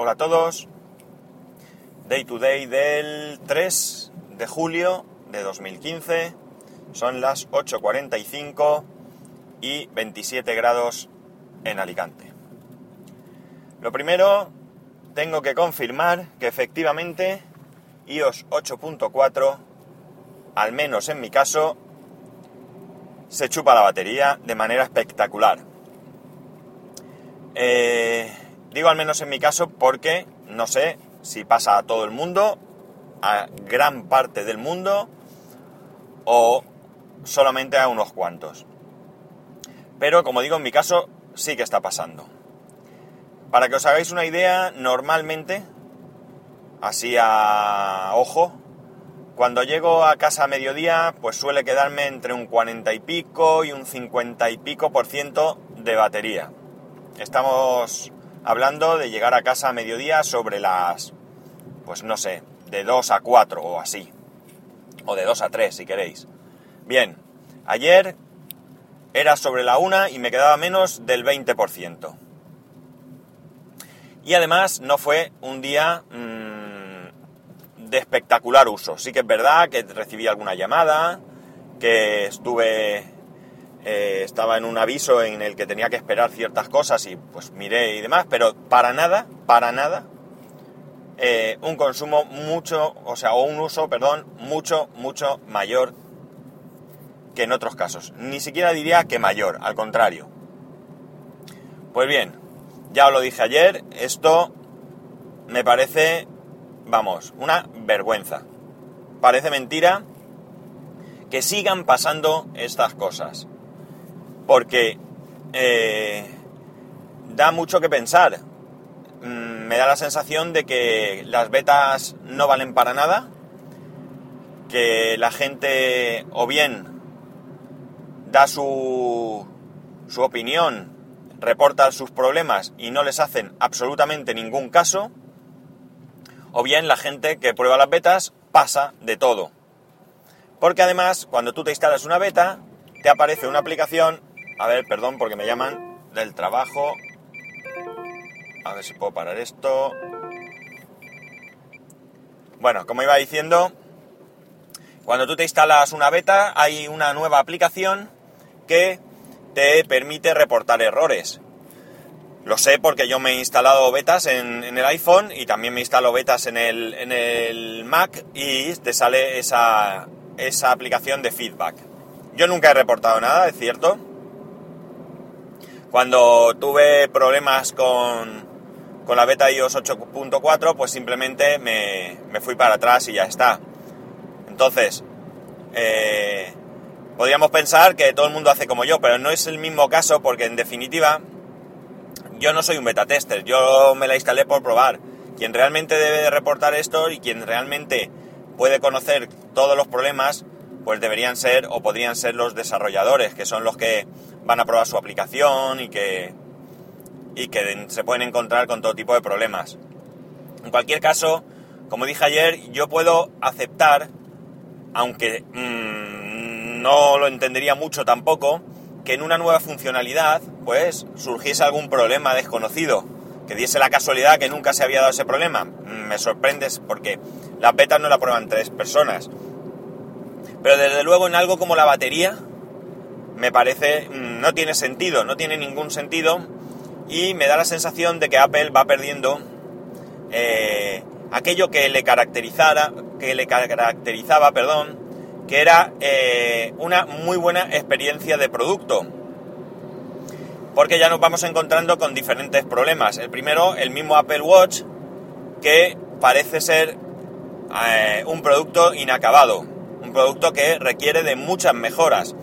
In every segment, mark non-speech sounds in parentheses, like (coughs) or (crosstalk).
Hola a todos. Day to day del 3 de julio de 2015. Son las 8.45 y 27 grados en Alicante. Lo primero, tengo que confirmar que efectivamente iOS 8.4, al menos en mi caso, se chupa la batería de manera espectacular. Eh, digo al menos en mi caso porque no sé si pasa a todo el mundo, a gran parte del mundo o solamente a unos cuantos. Pero como digo, en mi caso sí que está pasando. Para que os hagáis una idea, normalmente, así a ojo, cuando llego a casa a mediodía, pues suele quedarme entre un 40 y pico y un 50 y pico por ciento de batería. Estamos hablando de llegar a casa a mediodía sobre las, pues no sé, de 2 a 4 o así. O de 2 a 3 si queréis. Bien, ayer era sobre la 1 y me quedaba menos del 20%. Y además no fue un día mmm, de espectacular uso. Sí que es verdad que recibí alguna llamada, que estuve eh, estaba en un aviso en el que tenía que esperar ciertas cosas y pues miré y demás, pero para nada, para nada, eh, un consumo mucho, o sea, o un uso, perdón, mucho, mucho mayor que en otros casos. Ni siquiera diría que mayor, al contrario. Pues bien, ya os lo dije ayer, esto me parece, vamos, una vergüenza. Parece mentira que sigan pasando estas cosas. Porque eh, da mucho que pensar. Mm, me da la sensación de que las betas no valen para nada, que la gente o bien da su, su opinión reportan sus problemas y no les hacen absolutamente ningún caso, o bien la gente que prueba las betas pasa de todo. Porque además, cuando tú te instalas una beta, te aparece una aplicación, a ver, perdón porque me llaman del trabajo, a ver si puedo parar esto. Bueno, como iba diciendo, cuando tú te instalas una beta, hay una nueva aplicación que te permite reportar errores. Lo sé porque yo me he instalado betas en, el iPhone y también me instalo betas en el, en el, Mac y te sale esa, esa aplicación de feedback. Yo nunca he reportado nada, es cierto. Cuando tuve problemas con, con la beta iOS 8.4, pues simplemente me, me, fui para atrás y ya está. Entonces, eh, podríamos pensar que todo el mundo hace como yo, pero no es el mismo caso porque en definitiva yo no soy un beta tester, yo me la instalé por probar. Quien realmente debe de reportar esto y quien realmente puede conocer todos los problemas, pues deberían ser o podrían ser los desarrolladores, que son los que van a probar su aplicación y que, y que se pueden encontrar con todo tipo de problemas. En cualquier caso, como dije ayer, yo puedo aceptar, aunque... Mmm, no lo entendería mucho tampoco, que en una nueva funcionalidad, pues, surgiese algún problema desconocido, que diese la casualidad que nunca se había dado ese problema. Me sorprendes porque las betas no la prueban tres personas. Pero desde luego en algo como la batería, me parece, mm, no tiene sentido, no tiene ningún sentido y me da la sensación de que Apple va perdiendo eh, aquello que le caracterizara, que le caracterizaba, perdón, que era eh, una muy buena experiencia de producto. Porque ya nos vamos encontrando con diferentes problemas. El primero, el mismo Apple Watch, que parece ser eh, un producto inacabado. Un producto que requiere de muchas mejoras.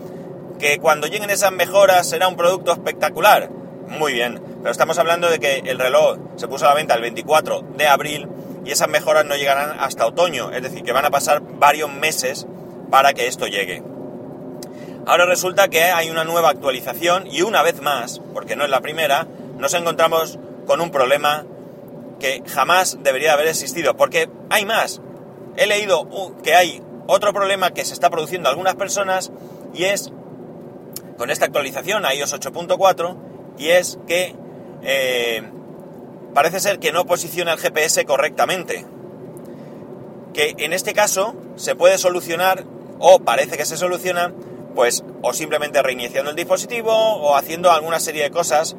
Que cuando lleguen esas mejoras será un producto espectacular. Muy bien. Pero estamos hablando de que el reloj se puso a la venta el 24 de abril y esas mejoras no llegarán hasta otoño. Es decir, que van a pasar varios meses para que esto llegue. Ahora resulta que hay una nueva actualización y una vez más, porque no es la primera, nos encontramos con un problema que jamás debería haber existido, porque hay más. He leído que hay otro problema que se está produciendo a algunas personas y es con esta actualización a iOS 8.4 y es que eh, parece ser que no posiciona el GPS correctamente. Que en este caso se puede solucionar, o parece que se soluciona, pues o simplemente reiniciando el dispositivo o haciendo alguna serie de cosas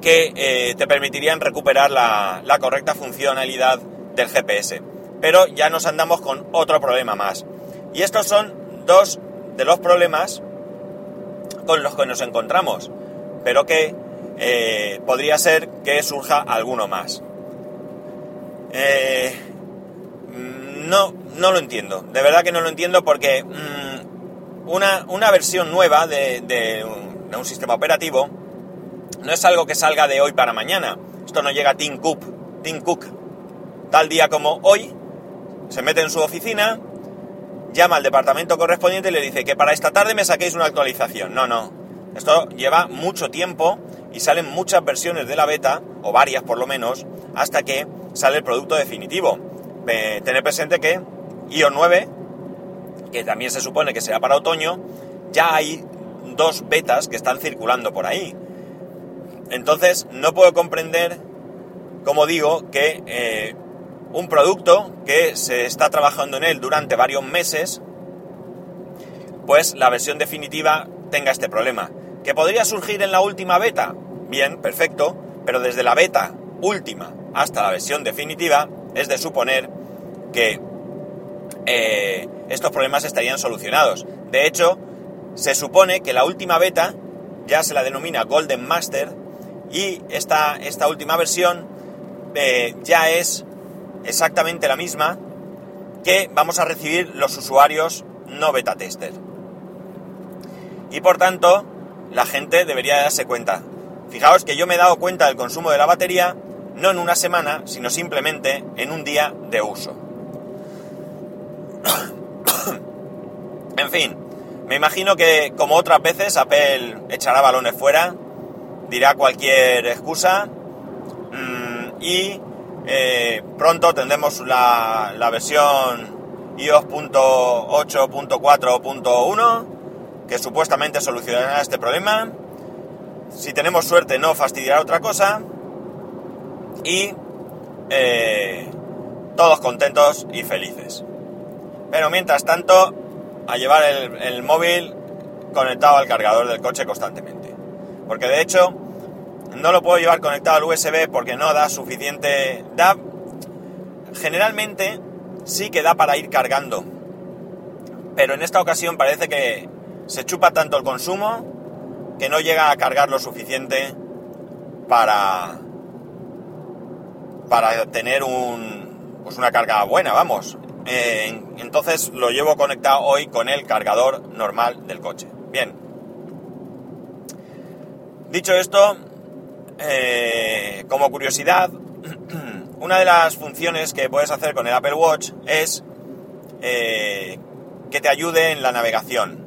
que eh, te permitirían recuperar la, la correcta funcionalidad del GPS. Pero ya nos andamos con otro problema más. Y estos son dos de los problemas con los que nos encontramos, pero que eh, podría ser que surja alguno más. Eh, no, no lo entiendo, de verdad que no lo entiendo porque mm, una, una, versión nueva de, un, de, un, sistema operativo no es algo que salga de hoy para mañana. Esto no llega a Tim Cook, Tim Cook tal día como hoy, se mete en su oficina, llama al departamento correspondiente y le dice que para esta tarde me saquéis una actualización. No, no. Esto lleva mucho tiempo y salen muchas versiones de la beta, o varias por lo menos, hasta que sale el producto definitivo. Eh, tener presente que iOS 9, que también se supone que será para otoño, ya hay dos betas que están circulando por ahí. Entonces, no puedo comprender, como digo, que eh, un producto que se está trabajando en él durante varios meses, pues la versión definitiva tenga este problema. ¿Que podría surgir en la última beta? Bien, perfecto, pero desde la beta última hasta la versión definitiva es de suponer que eh, estos problemas estarían solucionados. De hecho, se supone que la última beta ya se la denomina Golden Master y esta, esta última versión eh, ya es exactamente la misma que vamos a recibir los usuarios no beta tester. Y por tanto, la gente debería darse cuenta. Fijaos que yo me he dado cuenta del consumo de la batería no en una semana, sino simplemente en un día de uso. (coughs) en fin, me imagino que como otras veces Apple echará balones fuera, dirá cualquier excusa mmm, y eh, pronto tendremos la, la versión iOS.8.4.1 que supuestamente solucionará este problema. Si tenemos suerte no fastidiará otra cosa. Y eh, todos contentos y felices. Pero mientras tanto, a llevar el, el móvil conectado al cargador del coche constantemente. Porque de hecho, no lo puedo llevar conectado al USB porque no da suficiente... Da... Generalmente sí que da para ir cargando. Pero en esta ocasión parece que se chupa tanto el consumo que no llega a cargar lo suficiente para... para tener un... pues una carga buena, vamos. Eh, entonces lo llevo conectado hoy con el cargador normal del coche. Bien. Dicho esto, eh, como curiosidad, (clears throat) una de las funciones que puedes hacer con el Apple Watch es eh, que te ayude en la navegación.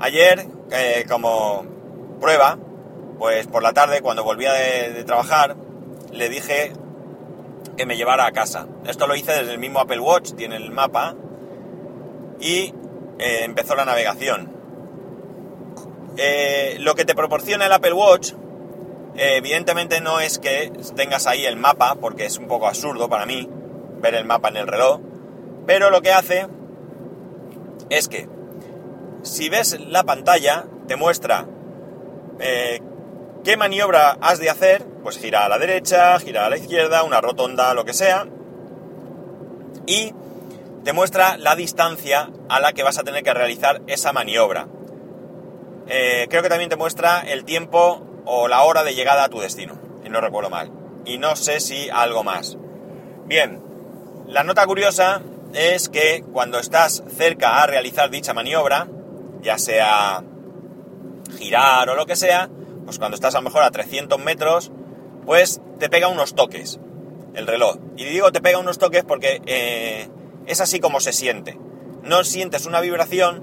Ayer, eh, como prueba, pues por la tarde, cuando volvía de, trabajar, le dije que me llevara a casa. Esto lo hice desde el mismo Apple Watch, tiene el mapa, y empezó la navegación. Lo que te proporciona el Apple Watch eh, evidentemente no es que tengas ahí el mapa, porque es un poco absurdo para mí ver el mapa en el reloj, pero lo que hace es que si ves la pantalla te muestra eh, qué maniobra has de hacer, pues gira a la derecha, gira a la izquierda, una rotonda, lo que sea, y te muestra la distancia a la que vas a tener que realizar esa maniobra. Eh, creo que también te muestra el tiempo o la hora de llegada a tu destino, y no recuerdo mal. Y no sé si algo más. Bien, la nota curiosa es que cuando estás cerca a realizar dicha maniobra, ya sea girar o lo que sea, pues cuando estás a lo mejor a 300 metros, pues te pega unos toques el reloj. Y digo te pega unos toques porque eh, es así como se siente. No sientes una vibración,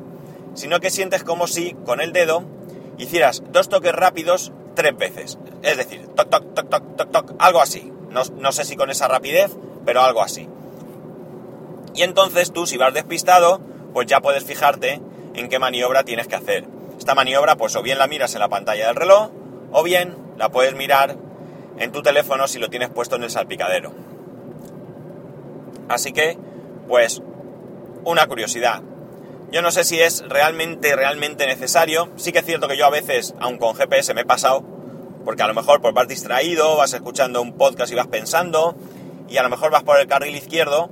sino que sientes como si con el dedo hicieras dos toques rápidos tres veces. Es decir, toc, toc, toc, toc, toc, toc, algo así. No, no, sé si con esa rapidez, pero algo así. Y entonces tú, si vas despistado, pues ya puedes fijarte en qué maniobra tienes que hacer. Esta maniobra, pues o bien la miras en la pantalla del reloj, o bien la puedes mirar en tu teléfono si lo tienes puesto en el salpicadero. Así que, pues, una curiosidad. Yo no sé si es realmente, realmente necesario. Sí que es cierto que yo a veces, aun con GPS, me he pasado, porque a lo mejor por vas distraído, vas escuchando un podcast y vas pensando, y a lo mejor vas por el carril izquierdo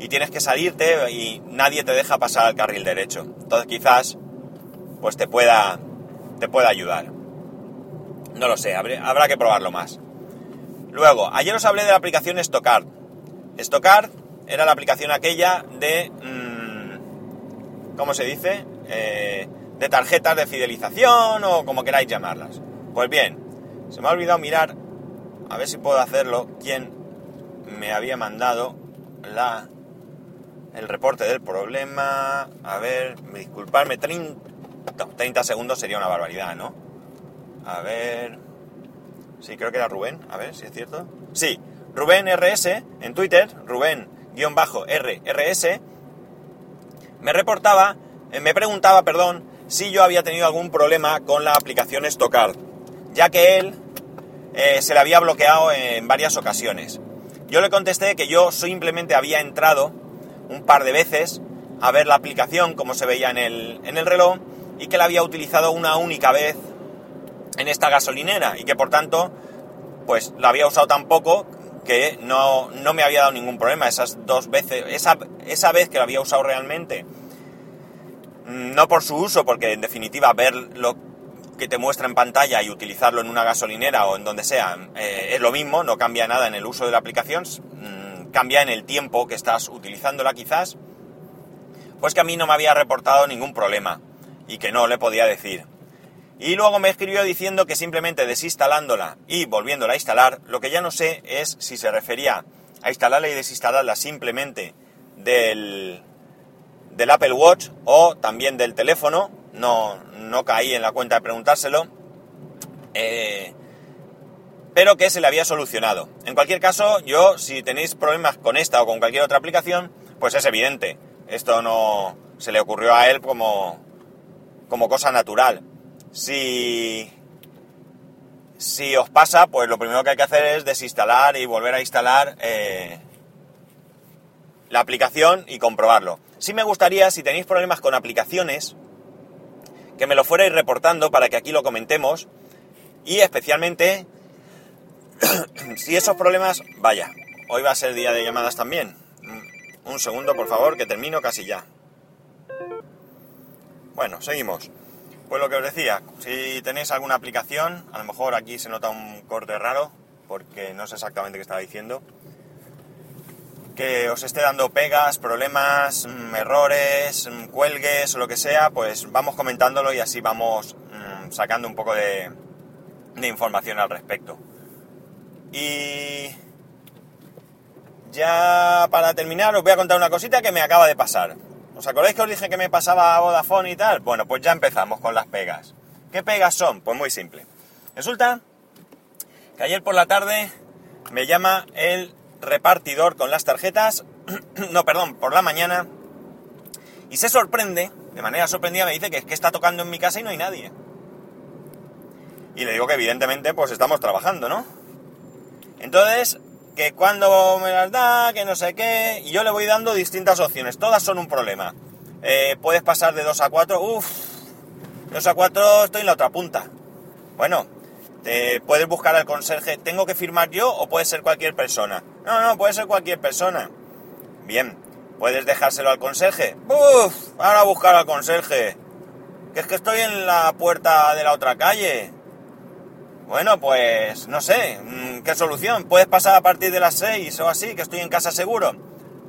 y tienes que salirte y nadie te deja pasar al carril derecho. Entonces quizás, pues te pueda, te pueda ayudar. No lo sé, habrá que probarlo más. Luego, ayer os hablé de la aplicación Stockard. Stockard era la aplicación aquella de... Mmm, ¿Cómo se dice? Eh, de tarjetas de fidelización o como queráis llamarlas. Pues bien, se me ha olvidado mirar, a ver si puedo hacerlo, quién me había mandado la, el reporte del problema. A ver, disculparme, 30, 30 segundos sería una barbaridad, ¿no? A ver... Sí, creo que era Rubén, a ver si es cierto. Sí, Rubén RS en Twitter, Rubén-RRS, me reportaba, eh, me preguntaba, perdón, si yo había tenido algún problema con la aplicación Stockard, ya que él eh, se le había bloqueado en varias ocasiones. Yo le contesté que yo simplemente había entrado un par de veces a ver la aplicación, como se veía en el, en el reloj, y que la había utilizado una única vez en esta gasolinera y que por tanto pues la había usado tan poco que no, me había dado ningún problema esas dos veces, esa, esa vez que la había usado realmente, mm, no por su uso, porque en definitiva ver lo que te muestra en pantalla y utilizarlo en una gasolinera o en donde sea eh, es lo mismo, no cambia nada en el uso de la aplicación, mm, cambia en el tiempo que estás utilizándola quizás, pues que a mí no me había reportado ningún problema y que no le podía decir. Y luego me escribió diciendo que simplemente desinstalándola y volviéndola a instalar, lo que ya no sé es si se refería a instalarla y desinstalarla simplemente del, del Apple Watch o también del teléfono. No, no caí en la cuenta de preguntárselo. Eh, pero que se le había solucionado. En cualquier caso, yo, si tenéis problemas con esta o con cualquier otra aplicación, pues es evidente. Esto no se le ocurrió a él como, como cosa natural. Si, si os pasa, pues lo primero que hay que hacer es desinstalar y volver a instalar eh, la aplicación y comprobarlo. Sí me gustaría, si tenéis problemas con aplicaciones, que me lo fuerais reportando para que aquí lo comentemos y especialmente (coughs) si esos problemas, vaya, hoy va a ser día de llamadas también. Un segundo, por favor, que termino casi ya. Bueno, seguimos. Pues lo que os decía, si tenéis alguna aplicación, a lo mejor aquí se nota un corte raro, porque no sé exactamente qué estaba diciendo, que os esté dando pegas, problemas, mm, errores, mm, cuelgues o lo que sea, pues vamos comentándolo y así vamos mm, sacando un poco de, de información al respecto. Y ya para terminar os voy a contar una cosita que me acaba de pasar. ¿Os acordáis que os dije que me pasaba a Vodafone y tal? Bueno, pues ya empezamos con las pegas. ¿Qué pegas son? Pues muy simple. Resulta que ayer por la tarde me llama el repartidor con las tarjetas, (clears throat) no, perdón, por la mañana, y se sorprende, de manera sorprendida me dice que es que está tocando en mi casa y no hay nadie. Y le digo que evidentemente pues estamos trabajando, ¿no? Entonces que cuando me las da, que no sé qué, y yo le voy dando distintas opciones, todas son un problema. Eh, puedes pasar de 2 a 4, uff, 2 a 4 estoy en la otra punta. Bueno, te puedes buscar al conserje, ¿tengo que firmar yo o puede ser cualquier persona? No, no, puede ser cualquier persona. Bien, puedes dejárselo al conserje. Uff, ahora buscar al conserje. Que es que estoy en la puerta de la otra calle. Bueno, pues no sé, mm, ¿qué solución? ¿Puedes pasar a partir de las 6 o así, que estoy en casa seguro?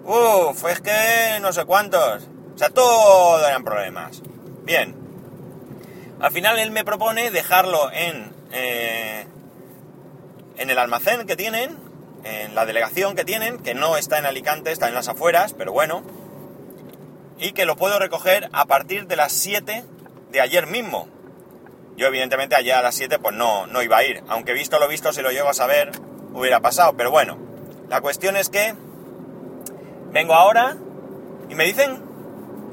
Uf, es que no sé cuántos. O sea, todo eran problemas. Bien. Al final él me propone dejarlo en, eh, en el almacén que tienen, en la delegación que tienen, que no está en Alicante, está en las afueras, pero bueno. Y que lo puedo recoger a partir de las 7 de ayer mismo. Yo evidentemente allá a las 7 pues no, no iba a ir, aunque visto lo visto si lo llego a saber hubiera pasado, pero bueno, la cuestión es que vengo ahora y me dicen,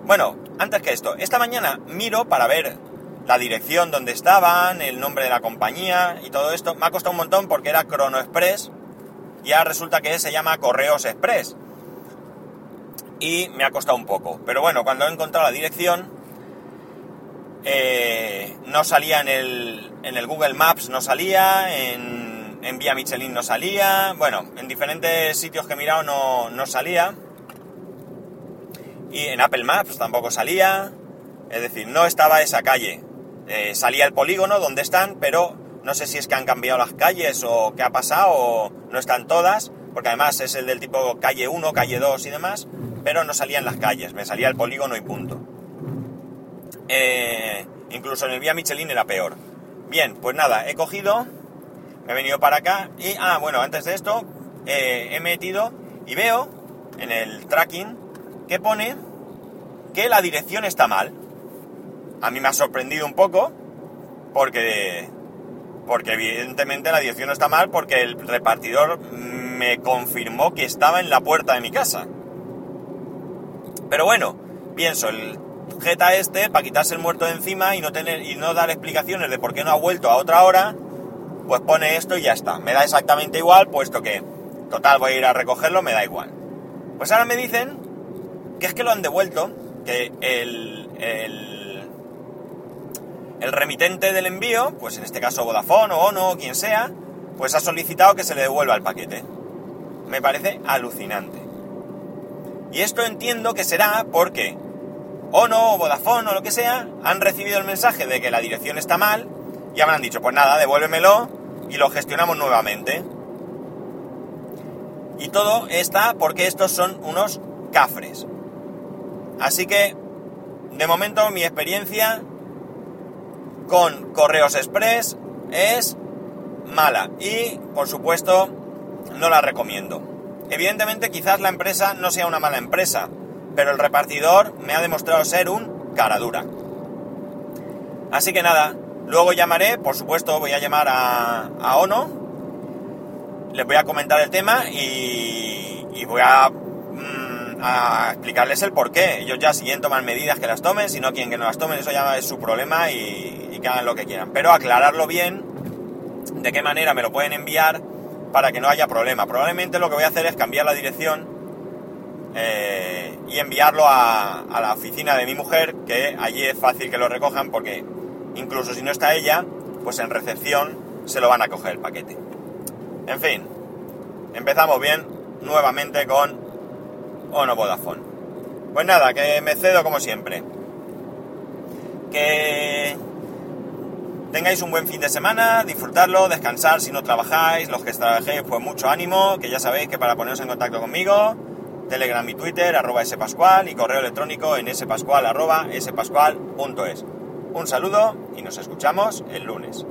bueno, antes que esto, esta mañana miro para ver la dirección donde estaban, el nombre de la compañía y todo esto. Me ha costado un montón porque era Crono Express y ahora resulta que se llama Correos Express. Y me ha costado un poco. Pero bueno, cuando he encontrado la dirección, eh, no salía en el, en el Google Maps, no salía, en, Vía Michelin no salía, bueno, en diferentes sitios que he mirado no, no salía. Y en Apple Maps tampoco salía. Es decir, no estaba esa calle. Eh, salía el polígono donde están, pero no sé si es que han cambiado las calles o qué ha pasado o no están todas, porque además es el del tipo calle 1, calle 2 y demás, pero no salían las calles, me salía el polígono y punto. Eh, incluso en el Vía Michelin era peor. Bien, pues nada, he cogido, me he venido para acá y, ah, bueno, antes de esto, eh, he metido y veo en el tracking que pone que la dirección está mal. A mí me ha sorprendido un poco porque porque evidentemente la dirección no está mal porque el repartidor me confirmó que estaba en la puerta de mi casa. Pero bueno, pienso, el jeta este, para quitarse el muerto de encima y no, tener, y no dar explicaciones de por qué no ha vuelto a otra hora, pues pone esto y ya está. Me da exactamente igual, puesto que, total, voy a ir a recogerlo, me da igual. Pues ahora me dicen que es que lo han devuelto, que el, el, el remitente del envío, pues en este caso Vodafone o Ono o quien sea, pues ha solicitado que se le devuelva el paquete. Me parece alucinante. Y esto entiendo que será porque Ono o Vodafone o lo que sea han recibido el mensaje de que la dirección está mal y habrán dicho, pues nada, devuélvemelo y lo gestionamos nuevamente. Y todo está porque estos son unos cafres. Así que, de momento, mi experiencia con Correos Express es mala y, por supuesto, no la recomiendo. Evidentemente, quizás la empresa no sea una mala empresa, pero el repartidor me ha demostrado ser un cara dura. Así que nada, luego llamaré, por supuesto, voy a llamar a, Ono, les voy a comentar el tema y, voy mm, a, explicarles el por qué. Ellos ya si quieren tomar medidas que las tomen, si no quieren que no las tomen, eso ya es su problema y, y que hagan lo que quieran. Pero aclararlo bien, de qué manera me lo pueden enviar para que no haya problema. Probablemente lo que voy a hacer es cambiar la dirección eh, y enviarlo a, a, la oficina de mi mujer, que allí es fácil que lo recojan porque incluso si no está ella, pues en recepción se lo van a coger el paquete. En fin, empezamos bien nuevamente con Ono Vodafone. Pues nada, que me cedo como siempre. Que tengáis un buen fin de semana, disfrutarlo, descansar si no trabajáis, los que trabajéis, pues mucho ánimo, que ya sabéis que para poneros en contacto conmigo, Telegram y Twitter, arroba spascual y correo electrónico en spascual arroba spascual.es. Un saludo y nos escuchamos el lunes.